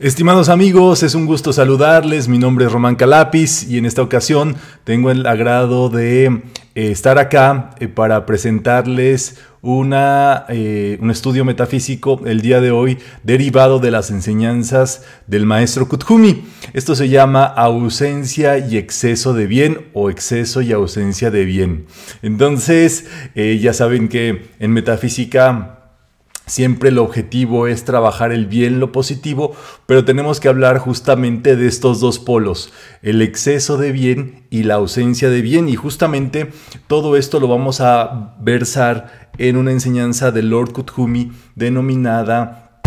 Estimados amigos, es un gusto saludarles. Mi nombre es Román Calapis y en esta ocasión tengo el agrado de eh, estar acá eh, para presentarles una, eh, un estudio metafísico el día de hoy derivado de las enseñanzas del maestro Kuthumi. Esto se llama ausencia y exceso de bien o exceso y ausencia de bien. Entonces, ya saben que en metafísica Siempre el objetivo es trabajar el bien, lo positivo, pero tenemos que hablar justamente de estos dos polos, el exceso de bien y la ausencia de bien. Y justamente todo esto lo vamos a versar en una enseñanza de Lord Kuthumi denominada...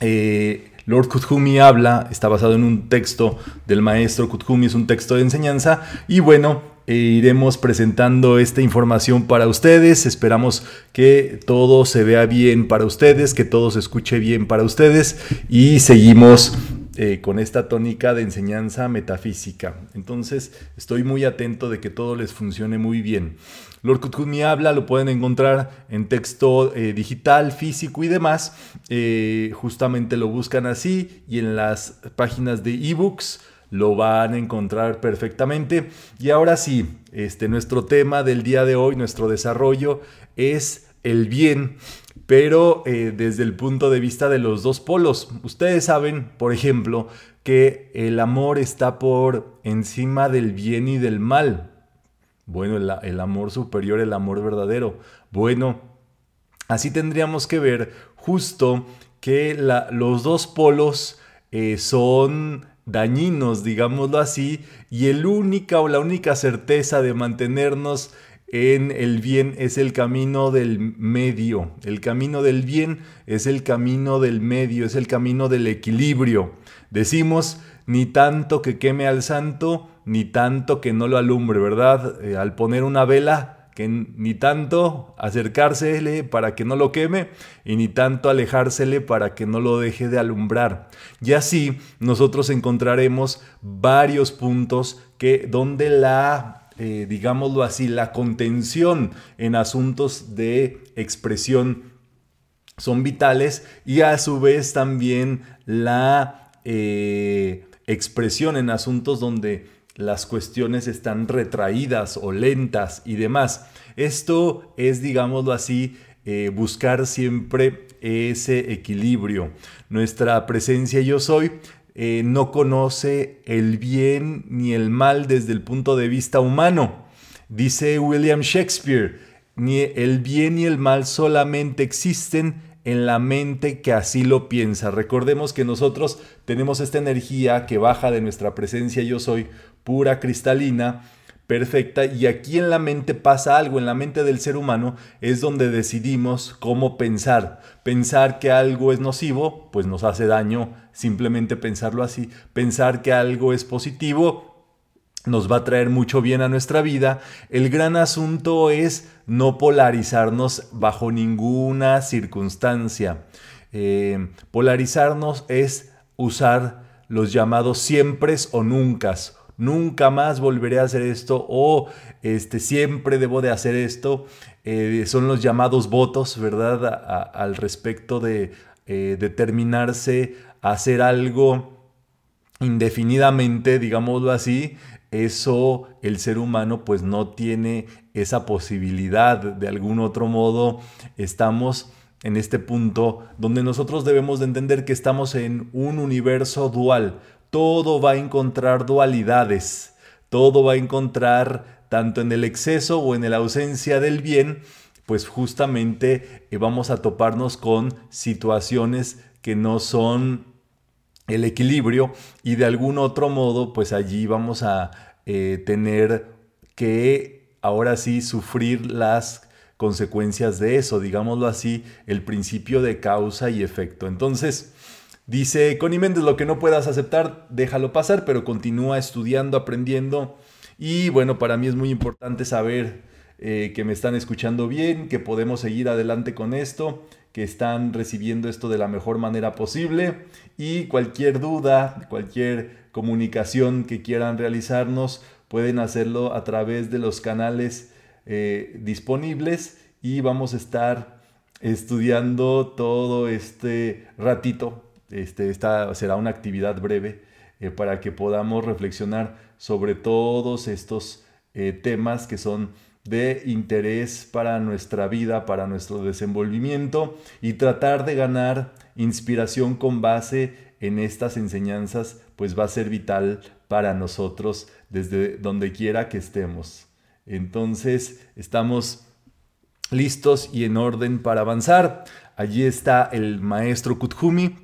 Eh, Lord Kuthumi habla, está basado en un texto del maestro Kuthumi, es un texto de enseñanza, y bueno, e iremos presentando esta información para ustedes. Esperamos que todo se vea bien para ustedes, que todo se escuche bien para ustedes y seguimos eh, con esta tónica de enseñanza metafísica. Entonces estoy muy atento de que todo les funcione muy bien. Lord Kuthumi habla, lo pueden encontrar en texto eh, digital, físico y demás. Eh, justamente lo buscan así y en las páginas de ebooks lo van a encontrar perfectamente. Y ahora sí, este, nuestro tema del día de hoy, nuestro desarrollo es el bien, pero eh, desde el punto de vista de los dos polos. Ustedes saben, por ejemplo, que el amor está por encima del bien y del mal. Bueno, el, amor superior, el amor verdadero. Bueno, así tendríamos que ver justo que los dos polos eh, son dañinos, digámoslo así, y el única o la única certeza de mantenernos en el bien es el camino del medio. El camino del bien es el camino del medio, es el camino del equilibrio. Decimos, ni tanto que queme al santo, ni tanto que no lo alumbre, ¿verdad? Eh, al poner una vela, que ni tanto acercársele para que no lo queme y ni tanto alejársele para que no lo deje de alumbrar. Y así nosotros encontraremos varios puntos que donde la, eh, digámoslo así, la contención en asuntos de expresión son vitales y a su vez también la eh, expresión en asuntos donde las cuestiones están retraídas o lentas y demás. Esto es, digámoslo así, eh, buscar siempre ese equilibrio. Nuestra presencia yo soy eh, no conoce el bien ni el mal desde el punto de vista humano. Dice William Shakespeare, ni el bien ni el mal solamente existen en la mente que así lo piensa. Recordemos que nosotros tenemos esta energía que baja de nuestra presencia yo soy pura, cristalina, perfecta, y aquí en la mente pasa algo, en la mente del ser humano es donde decidimos cómo pensar. Pensar que algo es nocivo, pues nos hace daño, simplemente pensarlo así. Pensar que algo es positivo, nos va a traer mucho bien a nuestra vida. El gran asunto es no polarizarnos bajo ninguna circunstancia. Eh, polarizarnos es usar los llamados siempre o nunca nunca más volveré a hacer esto o este, siempre debo de hacer esto. Eh, son los llamados votos, ¿verdad? al respecto de eh, determinarse a hacer algo indefinidamente, digámoslo así, eso el ser humano pues no tiene esa posibilidad. De algún otro modo estamos en este punto donde nosotros debemos de entender que estamos en un universo dual, todo va a encontrar dualidades, todo va a encontrar tanto en el exceso o en la ausencia del bien, pues justamente eh, vamos a toparnos con situaciones que no son el equilibrio y de algún otro modo pues allí vamos a eh, tener que ahora sí sufrir las consecuencias de eso, digámoslo así, el principio de causa y efecto. Entonces, Dice Connie Méndez, lo que no puedas aceptar, déjalo pasar, pero continúa estudiando, aprendiendo. Y bueno, para mí es muy importante saber eh, que me están escuchando bien, que podemos seguir adelante con esto, que están recibiendo esto de la mejor manera posible. Y cualquier duda, cualquier comunicación que quieran realizarnos, pueden hacerlo a través de los canales eh, disponibles y vamos a estar estudiando todo este ratito este, esta será una actividad breve eh, para que podamos reflexionar sobre todos estos eh, temas que son de interés para nuestra vida, para nuestro desenvolvimiento y tratar de ganar inspiración con base en estas enseñanzas, pues va a ser vital para nosotros desde donde quiera que estemos. Entonces, estamos listos y en orden para avanzar. Allí está el maestro Kuthumi.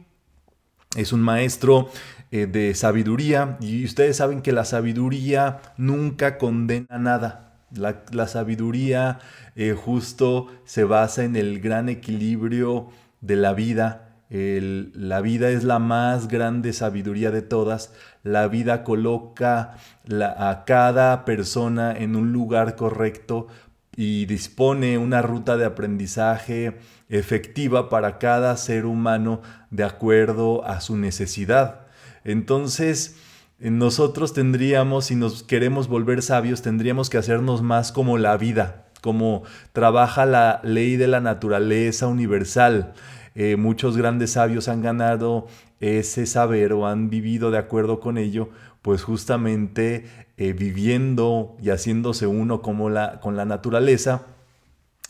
Es un maestro eh, de sabiduría y ustedes saben que la sabiduría nunca condena nada. La, sabiduría eh, justo se basa en el gran equilibrio de la vida. la vida es la más grande sabiduría de todas. La vida coloca a cada persona en un lugar correcto y dispone una ruta de aprendizaje efectiva para cada ser humano de acuerdo a su necesidad. Entonces, nosotros tendríamos, si nos queremos volver sabios, tendríamos que hacernos más como la vida, como trabaja la ley de la naturaleza universal. Eh, muchos grandes sabios han ganado ese saber o han vivido de acuerdo con ello, pues justamente eh, viviendo y haciéndose uno como la, con la naturaleza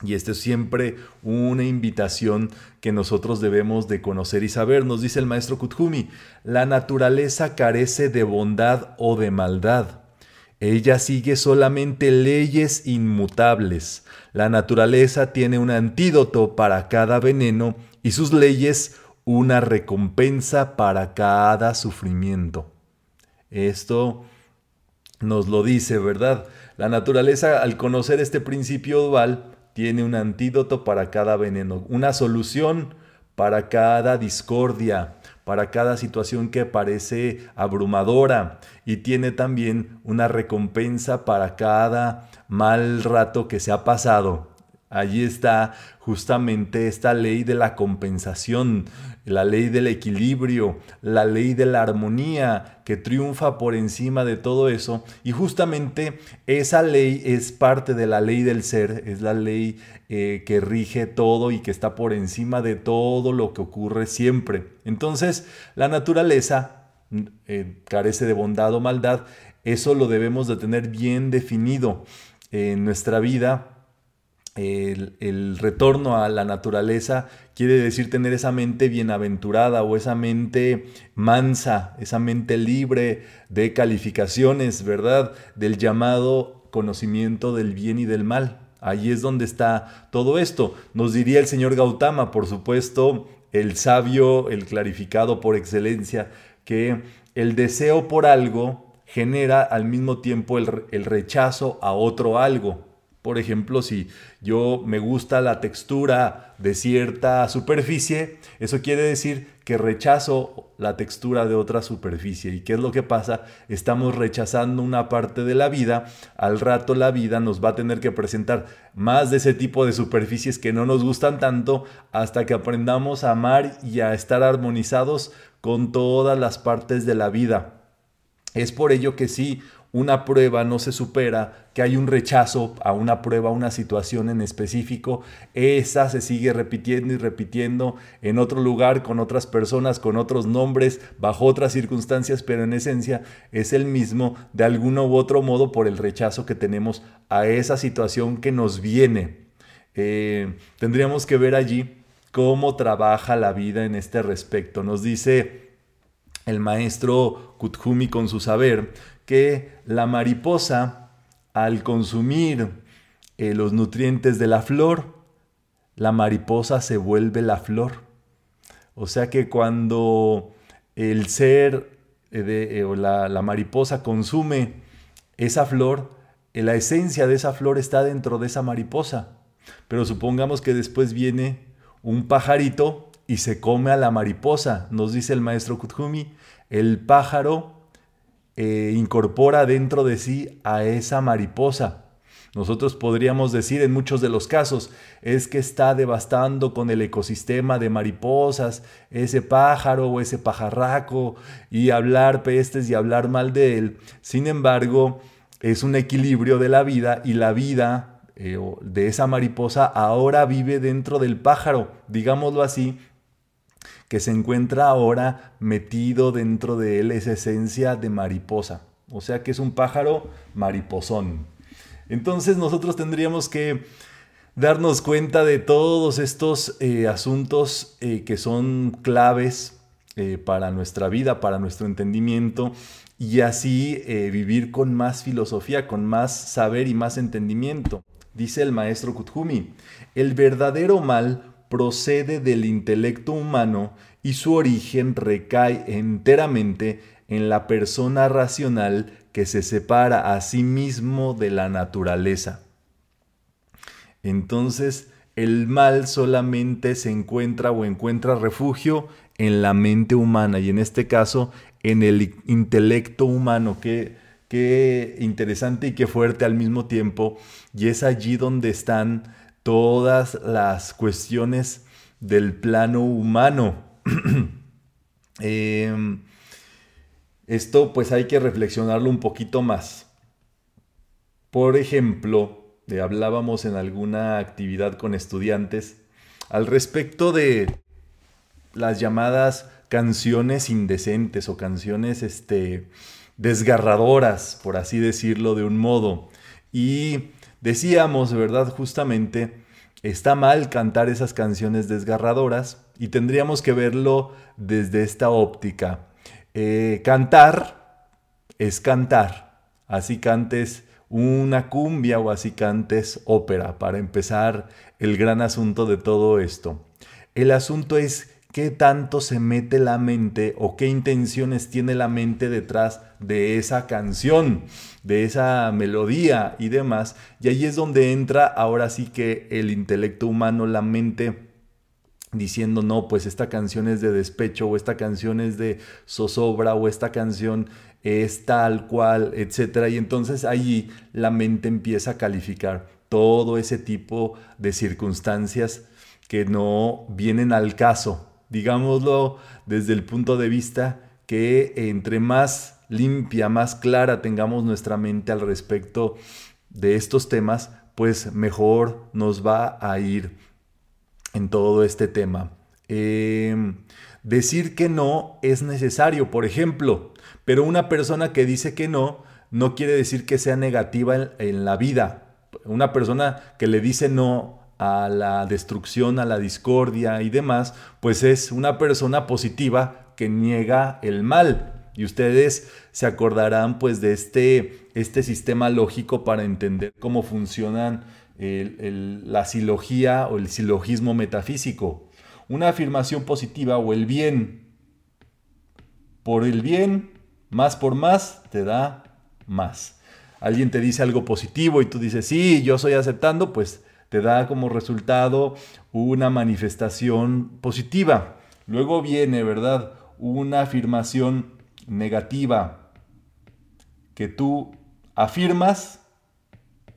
y esta es siempre una invitación que nosotros debemos de conocer y saber. Nos dice el maestro Kuthumi, la naturaleza carece de bondad o de maldad. Ella sigue solamente leyes inmutables. La naturaleza tiene un antídoto para cada veneno y sus leyes una recompensa para cada sufrimiento. Esto nos lo dice, ¿verdad? La naturaleza, al conocer este principio dual, tiene un antídoto para cada veneno, una solución para cada discordia, para cada situación que parece abrumadora y tiene también una recompensa para cada mal rato que se ha pasado. Allí está justamente esta ley de la compensación, la ley del equilibrio, la ley de la armonía que triunfa por encima de todo eso. Y justamente esa ley es parte de la ley del ser, es la ley eh, que rige todo y que está por encima de todo lo que ocurre siempre. Entonces, la naturaleza eh, carece de bondad o maldad, eso lo debemos de tener bien definido en nuestra vida el, retorno a la naturaleza quiere decir tener esa mente bienaventurada o esa mente mansa, esa mente libre de calificaciones, ¿verdad? Del llamado conocimiento del bien y del mal. Allí es donde está todo esto. Nos diría el señor Gautama, por supuesto, el sabio, el clarificado por excelencia, que el deseo por algo genera al mismo tiempo el rechazo a otro algo. Por ejemplo, si yo me gusta la textura de cierta superficie, eso quiere decir que rechazo la textura de otra superficie. ¿Y qué es lo que pasa? Estamos rechazando una parte de la vida. Al rato la vida nos va a tener que presentar más de ese tipo de superficies que no nos gustan tanto hasta que aprendamos a amar y a estar armonizados con todas las partes de la vida. Es por ello que sí, una prueba no se supera, que hay un rechazo a una prueba, a una situación en específico, esa se sigue repitiendo y repitiendo en otro lugar, con otras personas, con otros nombres, bajo otras circunstancias, pero en esencia es el mismo de alguno u otro modo por el rechazo que tenemos a esa situación que nos viene. Eh, tendríamos que ver allí cómo trabaja la vida en este respecto. Nos dice el maestro Kuthumi con su saber que la mariposa, al consumir eh, los nutrientes de la flor, la mariposa se vuelve la flor. O sea que cuando el ser eh, eh, o la, la, mariposa consume esa flor, la esencia de esa flor está dentro de esa mariposa. Pero supongamos que después viene un pajarito y se come a la mariposa. Nos dice el maestro Kuthumi, el pájaro eh, incorpora dentro de sí a esa mariposa. Nosotros podríamos decir en muchos de los casos es que está devastando con el ecosistema de mariposas ese pájaro o ese pajarraco y hablar pestes y hablar mal de él. Sin embargo, es un equilibrio de la vida y la vida eh, de esa mariposa ahora vive dentro del pájaro, digámoslo así, que se encuentra ahora metido dentro de él esa esencia de mariposa. O sea que es un pájaro mariposón. Entonces nosotros tendríamos que darnos cuenta de todos estos eh, asuntos eh, que son claves eh, para nuestra vida, para nuestro entendimiento y así vivir con más filosofía, con más saber y más entendimiento. Dice el maestro Kuthumi, el verdadero mal procede del intelecto humano y su origen recae enteramente en la persona racional que se separa a sí mismo de la naturaleza. Entonces, el mal solamente se encuentra o encuentra refugio en la mente humana y en este caso en el intelecto humano. Qué, qué interesante y qué fuerte al mismo tiempo. Y es allí donde están todas las cuestiones del plano humano. Em, esto pues hay que reflexionarlo un poquito más. Por ejemplo, hablábamos en alguna actividad con estudiantes al respecto de las llamadas canciones indecentes o canciones este, desgarradoras, por así decirlo de un modo. Y decíamos, ¿verdad? Justamente está mal cantar esas canciones desgarradoras y tendríamos que verlo desde esta óptica. Eh, cantar es cantar, así cantes una cumbia o así cantes ópera, para empezar el gran asunto de todo esto. El asunto es qué tanto se mete la mente o qué intenciones tiene la mente detrás de esa canción, de esa melodía y demás. Y ahí es donde entra ahora sí que el intelecto humano, la mente diciendo, no, pues esta canción es de despecho o esta canción es de zozobra o esta canción es tal cual, etcétera. Y entonces allí la mente empieza a calificar todo ese tipo de circunstancias que no vienen al caso digámoslo desde el punto de vista que entre más limpia, más clara tengamos nuestra mente al respecto de estos temas, pues mejor nos va a ir en todo este tema. Em, decir que no es necesario, por ejemplo, pero una persona que dice que no, no quiere decir que sea negativa en la vida. Una persona que le dice no a la destrucción, a la discordia y demás, pues es una persona positiva que niega el mal. Y ustedes se acordarán pues de este, este sistema lógico para entender cómo funcionan la silogía o el silogismo metafísico. Una afirmación positiva o el bien por el bien, más por más, te da más. Alguien te dice algo positivo y tú dices, sí, yo estoy aceptando, pues te da como resultado una manifestación positiva. Luego viene, ¿verdad? Una afirmación negativa que tú afirmas,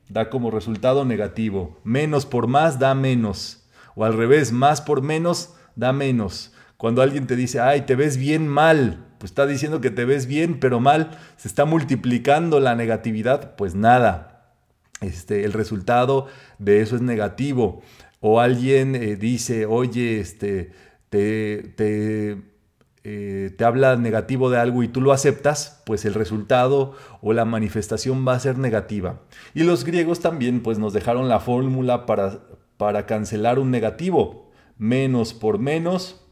da como resultado negativo. Menos por más da menos. O al revés, más por menos da menos. Cuando alguien te dice, ay, te ves bien mal, pues está diciendo que te ves bien, pero mal, se está multiplicando la negatividad, pues nada, este, el resultado de eso es negativo. O alguien eh, dice, oye, este, te, te, eh, te habla negativo de algo y tú lo aceptas, pues el resultado o la manifestación va a ser negativa. Y los griegos también pues nos dejaron la fórmula para, para cancelar un negativo. Menos por menos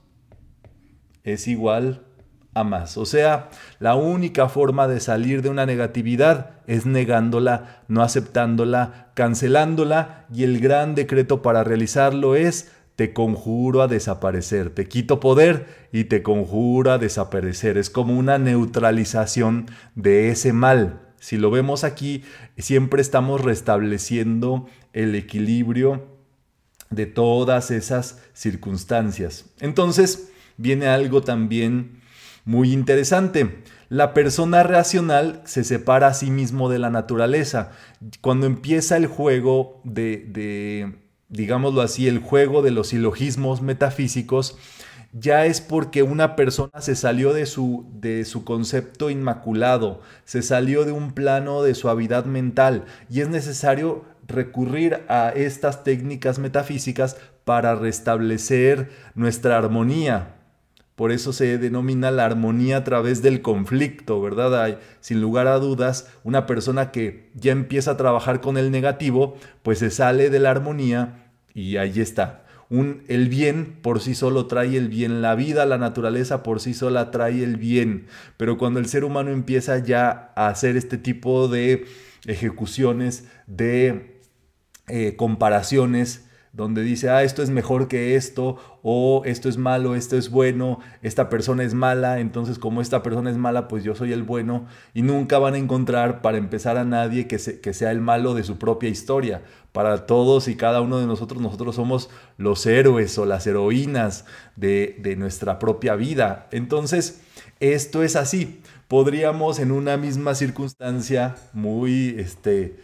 es igual a más. O sea, la única forma de salir de una negatividad es negándola, no aceptándola, cancelándola y el gran decreto para realizarlo es te conjuro a desaparecer, te quito poder y te conjuro a desaparecer. Es como una neutralización de ese mal. Si lo vemos aquí, siempre estamos restableciendo el equilibrio de todas esas circunstancias. Entonces, viene algo también muy interesante. La persona racional se separa a sí mismo de la naturaleza. Cuando empieza el juego de, digámoslo así, el juego de los silogismos metafísicos, ya es porque una persona se salió de su, de su concepto inmaculado, se salió de un plano de suavidad mental y es necesario recurrir a estas técnicas metafísicas para restablecer nuestra armonía, por eso se denomina la armonía a través del conflicto, ¿verdad? Hay, sin lugar a dudas, una persona que ya empieza a trabajar con el negativo, pues se sale de la armonía y ahí está. Un, el bien por sí solo trae el bien, la vida, la naturaleza por sí sola trae el bien, pero cuando el ser humano empieza ya a hacer este tipo de ejecuciones, de eh, comparaciones, donde dice, ah, esto es mejor que esto, o esto es malo, esto es bueno, esta persona es mala, entonces como esta persona es mala, pues yo soy el bueno, y nunca van a encontrar para empezar a nadie que, que sea el malo de su propia historia. Para todos y cada uno de nosotros, nosotros somos los héroes o las heroínas de, de nuestra propia vida. Entonces, esto es así. Podríamos en una misma circunstancia muy, este,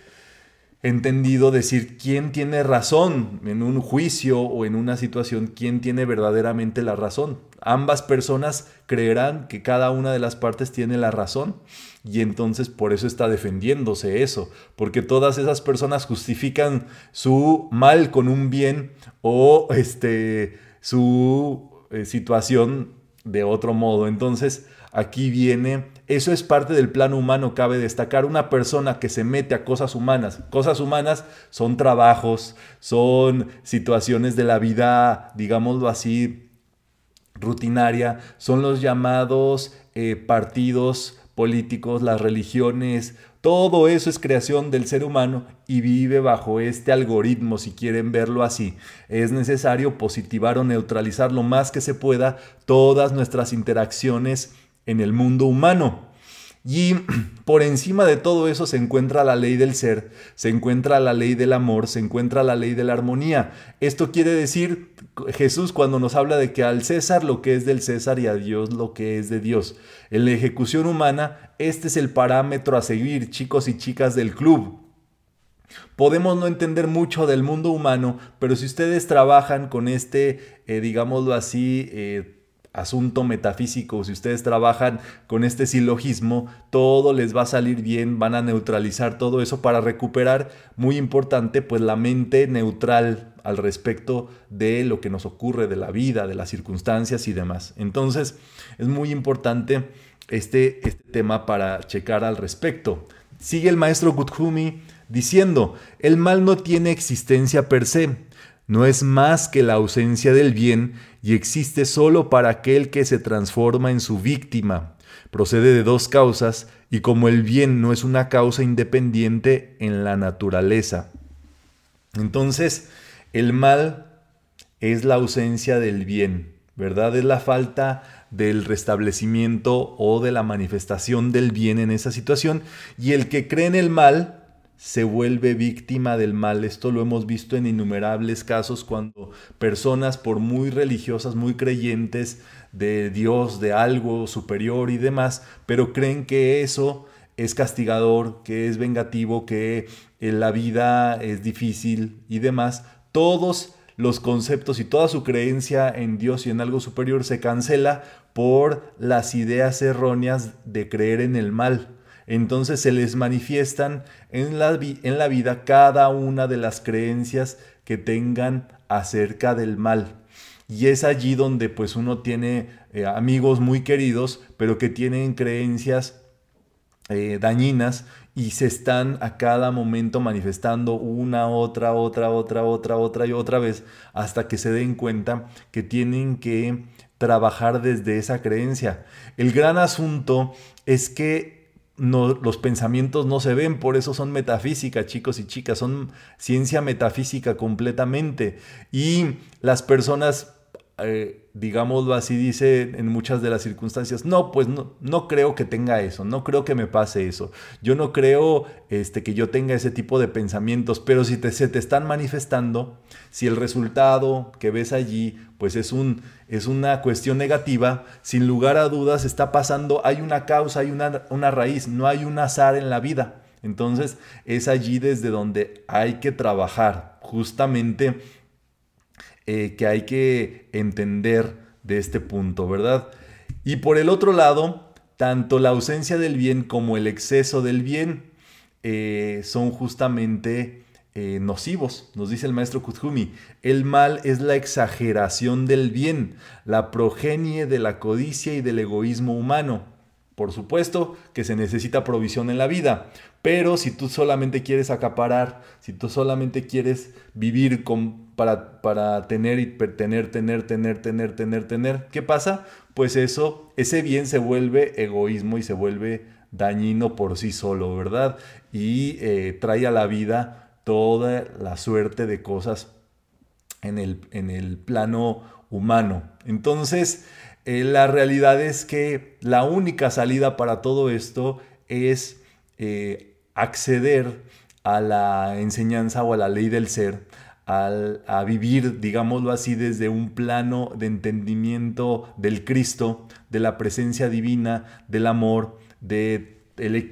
entendido decir quién tiene razón en un juicio o en una situación, quién tiene verdaderamente la razón. Ambas personas creerán que cada una de las partes tiene la razón y entonces por eso está defendiéndose eso, porque todas esas personas justifican su mal con un bien o este su eh, situación de otro modo. Entonces, aquí viene, eso es parte del plano humano, cabe destacar, una persona que se mete a cosas humanas. Cosas humanas son trabajos, son situaciones de la vida, digámoslo así, rutinaria, son los llamados eh, partidos políticos, las religiones, todo eso es creación del ser humano y vive bajo este algoritmo, si quieren verlo así. Es necesario positivar o neutralizar lo más que se pueda todas nuestras interacciones en el mundo humano. Y por encima de todo eso se encuentra la ley del ser, se encuentra la ley del amor, se encuentra la ley de la armonía. Esto quiere decir Jesús cuando nos habla de que al César lo que es del César y a Dios lo que es de Dios. En la ejecución humana, este es el parámetro a seguir, chicos y chicas del club. Podemos no entender mucho del mundo humano, pero si ustedes trabajan con este, eh, digámoslo así, eh, asunto metafísico, si ustedes trabajan con este silogismo, todo les va a salir bien, van a neutralizar todo eso para recuperar, muy importante, pues la mente neutral al respecto de lo que nos ocurre, de la vida, de las circunstancias y demás. Entonces, es muy importante este, este tema para checar al respecto. Sigue el maestro Guthumi diciendo, el mal no tiene existencia per se, no es más que la ausencia del bien y existe solo para aquel que se transforma en su víctima. Procede de dos causas y como el bien no es una causa independiente en la naturaleza. Entonces, el mal es la ausencia del bien, ¿verdad? Es la falta del restablecimiento o de la manifestación del bien en esa situación y el que cree en el mal se vuelve víctima del mal. Esto lo hemos visto en innumerables casos cuando personas, por muy religiosas, muy creyentes de Dios, de algo superior y demás, pero creen que eso es castigador, que es vengativo, que eh, la vida es difícil y demás, todos los conceptos y toda su creencia en Dios y en algo superior se cancela por las ideas erróneas de creer en el mal entonces se les manifiestan en la, en la vida cada una de las creencias que tengan acerca del mal. Y es allí donde pues uno tiene eh, amigos muy queridos, pero que tienen creencias eh, dañinas y se están a cada momento manifestando una, otra, otra, otra, otra, otra y otra vez hasta que se den cuenta que tienen que trabajar desde esa creencia. El gran asunto es que los pensamientos no se ven, por eso son metafísica, chicos y chicas, son ciencia metafísica completamente. Y las personas, eh, digámoslo así, dice en muchas de las circunstancias, no, pues no, no creo que tenga eso, no creo que me pase eso, yo no creo este, que yo tenga ese tipo de pensamientos, pero si te, se te están manifestando, si el resultado que ves allí pues es, un, es una cuestión negativa, sin lugar a dudas está pasando, hay una causa, hay una, una raíz, no hay un azar en la vida. Entonces es allí desde donde hay que trabajar, justamente eh, que hay que entender de este punto, ¿verdad? Y por el otro lado, tanto la ausencia del bien como el exceso del bien eh, son justamente eh, nocivos, nos dice el maestro Kuthumi. El mal es la exageración del bien, la progenie de la codicia y del egoísmo humano. Por supuesto que se necesita provisión en la vida, pero si tú solamente quieres acaparar, si tú solamente quieres vivir con, para, para tener y tener, tener, tener, tener, tener, tener, ¿qué pasa? Pues eso, ese bien se vuelve egoísmo y se vuelve dañino por sí solo, ¿verdad? Y eh, trae a la vida toda la suerte de cosas en el, en el plano humano. Entonces, eh, la realidad es que la única salida para todo esto es eh, acceder a la enseñanza o a la ley del ser, a vivir, digámoslo así, desde un plano de entendimiento del Cristo, de la presencia divina, del amor, de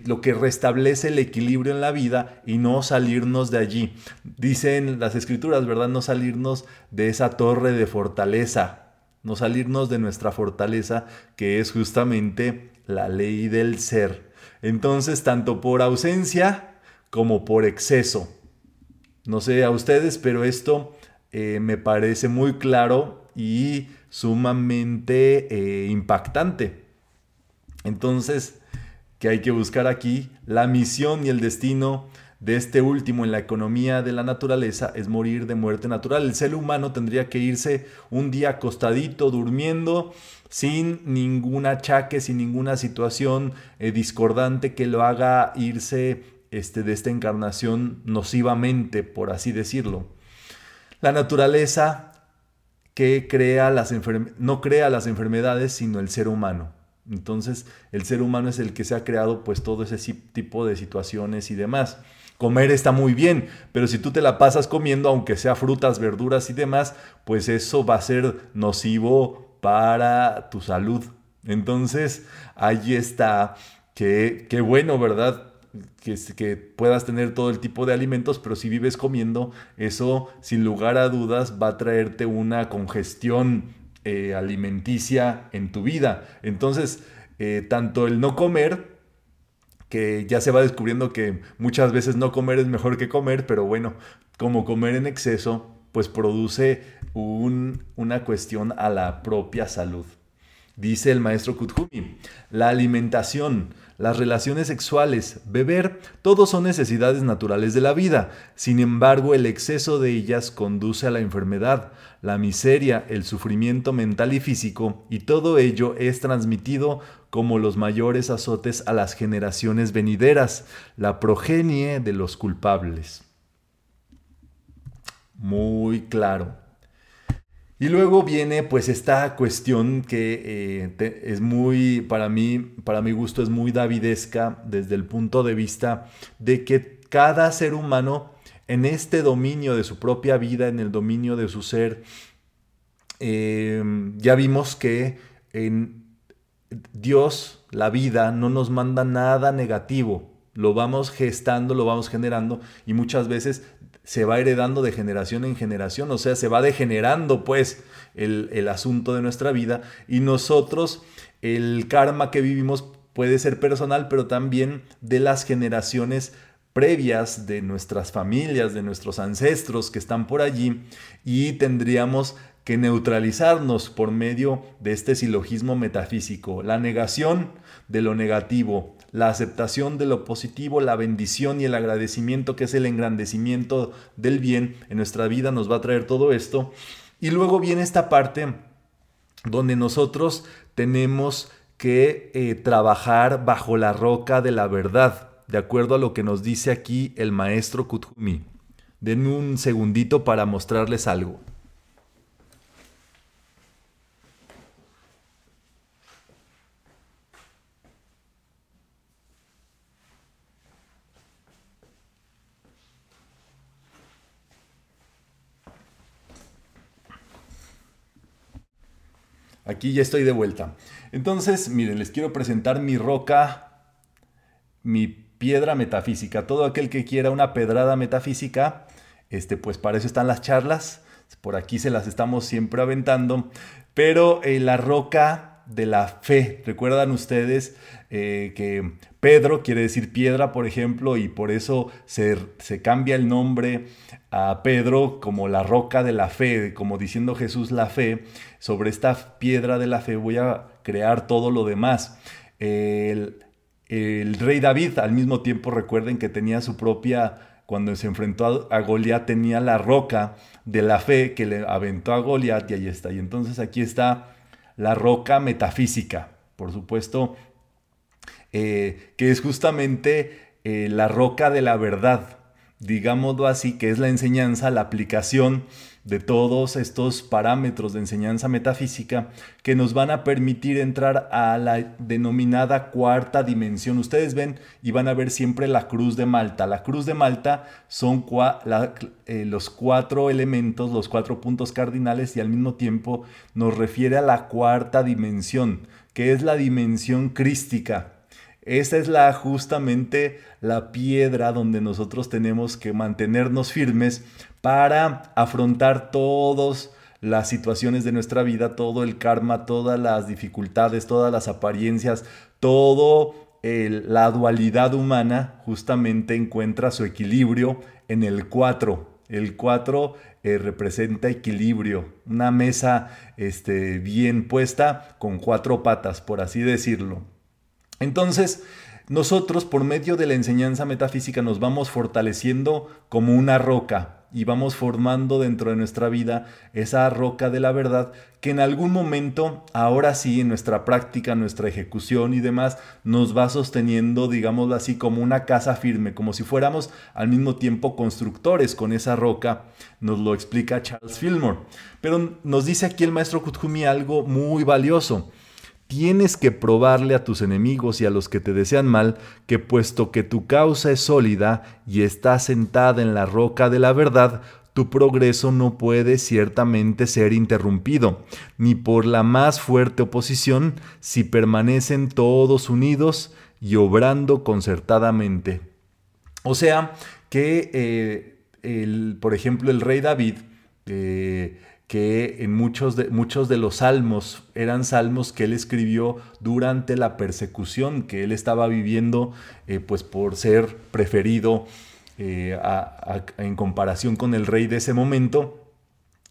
lo que restablece el equilibrio en la vida y no salirnos de allí. Dicen las escrituras, ¿verdad? No salirnos de esa torre de fortaleza, no salirnos de nuestra fortaleza que es justamente la ley del ser. Entonces, tanto por ausencia como por exceso. No sé a ustedes, pero esto eh, me parece muy claro y sumamente eh, impactante. Entonces, que hay que buscar aquí la misión y el destino de este último en la economía de la naturaleza es morir de muerte natural. El ser humano tendría que irse un día acostadito, durmiendo, sin ningún achaque, sin ninguna situación eh, discordante que lo haga irse este, de esta encarnación nocivamente, por así decirlo. La naturaleza que crea las no crea las enfermedades, sino el ser humano. Entonces, el ser humano es el que se ha creado pues todo ese tipo de situaciones y demás. Comer está muy bien, pero si tú te la pasas comiendo, aunque sea frutas, verduras y demás, pues eso va a ser nocivo para tu salud. Entonces, ahí está. Qué, qué bueno, ¿verdad? Que, puedas tener todo el tipo de alimentos, pero si vives comiendo, eso sin lugar a dudas va a traerte una congestión eh, alimenticia en tu vida. Entonces, eh, tanto el no comer que ya se va descubriendo que muchas veces no comer es mejor que comer, pero bueno, como comer en exceso, pues produce una cuestión a la propia salud. Dice el maestro Kuthumi, la alimentación, las relaciones sexuales, beber, todos son necesidades naturales de la vida. Sin embargo, el exceso de ellas conduce a la enfermedad, la miseria, el sufrimiento mental y físico, y todo ello es transmitido como los mayores azotes a las generaciones venideras, la progenie de los culpables. Muy claro. Y luego viene pues esta cuestión que eh, es muy, para mí, para mi gusto es muy davidesca desde el punto de vista de que cada ser humano en este dominio de su propia vida, en el dominio de su ser, em, ya vimos que en Dios, la vida, no nos manda nada negativo. Lo vamos gestando, lo vamos generando y muchas veces se va heredando de generación en generación, o sea, se va degenerando pues el, asunto de nuestra vida y nosotros, el karma que vivimos puede ser personal, pero también de las generaciones previas de nuestras familias, de nuestros ancestros que están por allí y tendríamos que neutralizarnos por medio de este silogismo metafísico, la negación de lo negativo, la aceptación de lo positivo, la bendición y el agradecimiento que es el engrandecimiento del bien en nuestra vida nos va a traer todo esto. Y luego viene esta parte donde nosotros tenemos que eh, trabajar bajo la roca de la verdad, de acuerdo a lo que nos dice aquí el maestro Kuthumi. Den un segundito para mostrarles algo. Aquí ya estoy de vuelta. Entonces, miren, les quiero presentar mi roca, mi piedra metafísica. Todo aquel que quiera una pedrada metafísica, este, pues para eso están las charlas. Por aquí se las estamos siempre aventando. Pero eh, la roca de la fe. Recuerdan ustedes eh, que Pedro quiere decir piedra, por ejemplo, y por eso se, se, cambia el nombre a Pedro como la roca de la fe, como diciendo Jesús la fe. Sobre esta piedra de la fe voy a crear todo lo demás. El, el rey David al mismo tiempo recuerden que tenía su propia cuando se enfrentó a, Goliat tenía la roca de la fe que le aventó a Goliat y ahí está. Y entonces aquí está la roca metafísica, por supuesto, eh, que es justamente eh, la roca de la verdad, digámoslo así, que es la enseñanza, la aplicación de todos estos parámetros de enseñanza metafísica que nos van a permitir entrar a la denominada cuarta dimensión. Ustedes ven y van a ver siempre la cruz de Malta. La cruz de Malta son eh, los cuatro elementos, los cuatro puntos cardinales y al mismo tiempo nos refiere a la cuarta dimensión, que es la dimensión crística. Esa es la justamente la piedra donde nosotros tenemos que mantenernos firmes para afrontar todas las situaciones de nuestra vida, todo el karma, todas las dificultades, todas las apariencias, todo la dualidad humana justamente encuentra su equilibrio en el 4. El 4 eh, representa equilibrio, una mesa este, bien puesta con cuatro patas, por así decirlo. Entonces, nosotros por medio de la enseñanza metafísica nos vamos fortaleciendo como una roca, y vamos formando dentro de nuestra vida esa roca de la verdad que en algún momento, ahora sí, en nuestra práctica, nuestra ejecución y demás, nos va sosteniendo, digámoslo así, como una casa firme, como si fuéramos al mismo tiempo constructores con esa roca, nos lo explica Charles Fillmore. Pero nos dice aquí el maestro Kuthumi algo muy valioso. Tienes que probarle a tus enemigos y a los que te desean mal que puesto que tu causa es sólida y está sentada en la roca de la verdad, tu progreso no puede ciertamente ser interrumpido, ni por la más fuerte oposición, si permanecen todos unidos y obrando concertadamente. O sea, que, eh, por ejemplo, el rey David, eh, que en muchos de, muchos de los salmos eran salmos que él escribió durante la persecución que él estaba viviendo, eh, pues por ser preferido eh, en comparación con el rey de ese momento.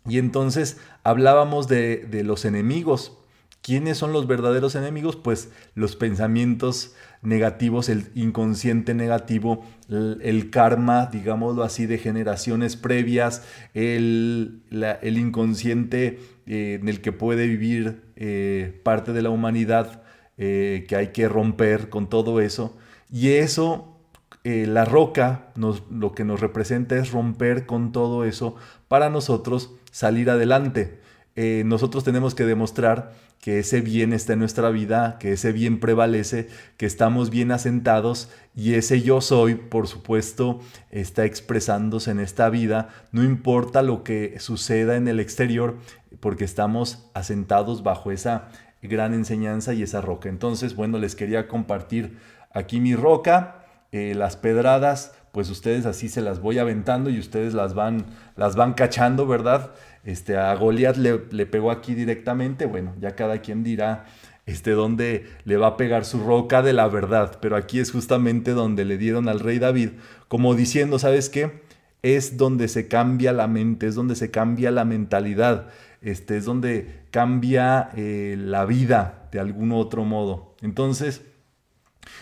Y entonces hablábamos de, de los enemigos, ¿Quiénes son los verdaderos enemigos? Pues los pensamientos negativos, el inconsciente negativo, el, karma, digámoslo así, de generaciones previas, el, inconsciente eh, en el que puede vivir eh, parte de la humanidad, eh, que hay que romper con todo eso. Y eso, la roca, lo que nos representa es romper con todo eso para nosotros salir adelante. nosotros tenemos que demostrar que ese bien está en nuestra vida, que ese bien prevalece, que estamos bien asentados y ese yo soy, por supuesto, está expresándose en esta vida, no importa lo que suceda en el exterior, porque estamos asentados bajo esa gran enseñanza y esa roca. Entonces, bueno, les quería compartir aquí mi roca, eh, las pedradas, pues ustedes así se las voy aventando y ustedes las van, las van cachando, ¿verdad? Este, a Goliat le, pegó aquí directamente, bueno, ya cada quien dirá este, dónde le va a pegar su roca de la verdad, pero aquí es justamente donde le dieron al rey David, como diciendo, ¿sabes qué? Es donde se cambia la mente, es donde se cambia la mentalidad, este, es donde cambia eh, la vida de algún otro modo. Entonces,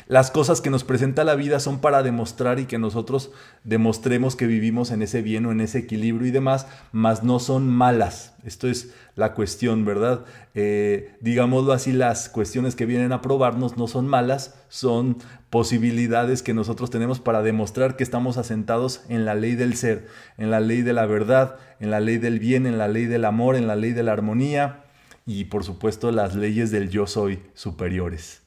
las cosas que nos presenta la vida son para demostrar y que nosotros demostremos que vivimos en ese bien o en ese equilibrio y demás, mas no son malas. Esto es la cuestión, ¿verdad? Eh, digámoslo así, las cuestiones que vienen a probarnos no son malas, son posibilidades que nosotros tenemos para demostrar que estamos asentados en la ley del ser, en la ley de la verdad, en la ley del bien, en la ley del amor, en la ley de la armonía y por supuesto las leyes del yo soy superiores.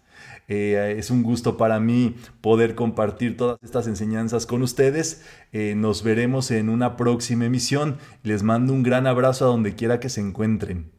Eh, es un gusto para mí poder compartir todas estas enseñanzas con ustedes. Eh, nos veremos en una próxima emisión. Les mando un gran abrazo a donde quiera que se encuentren.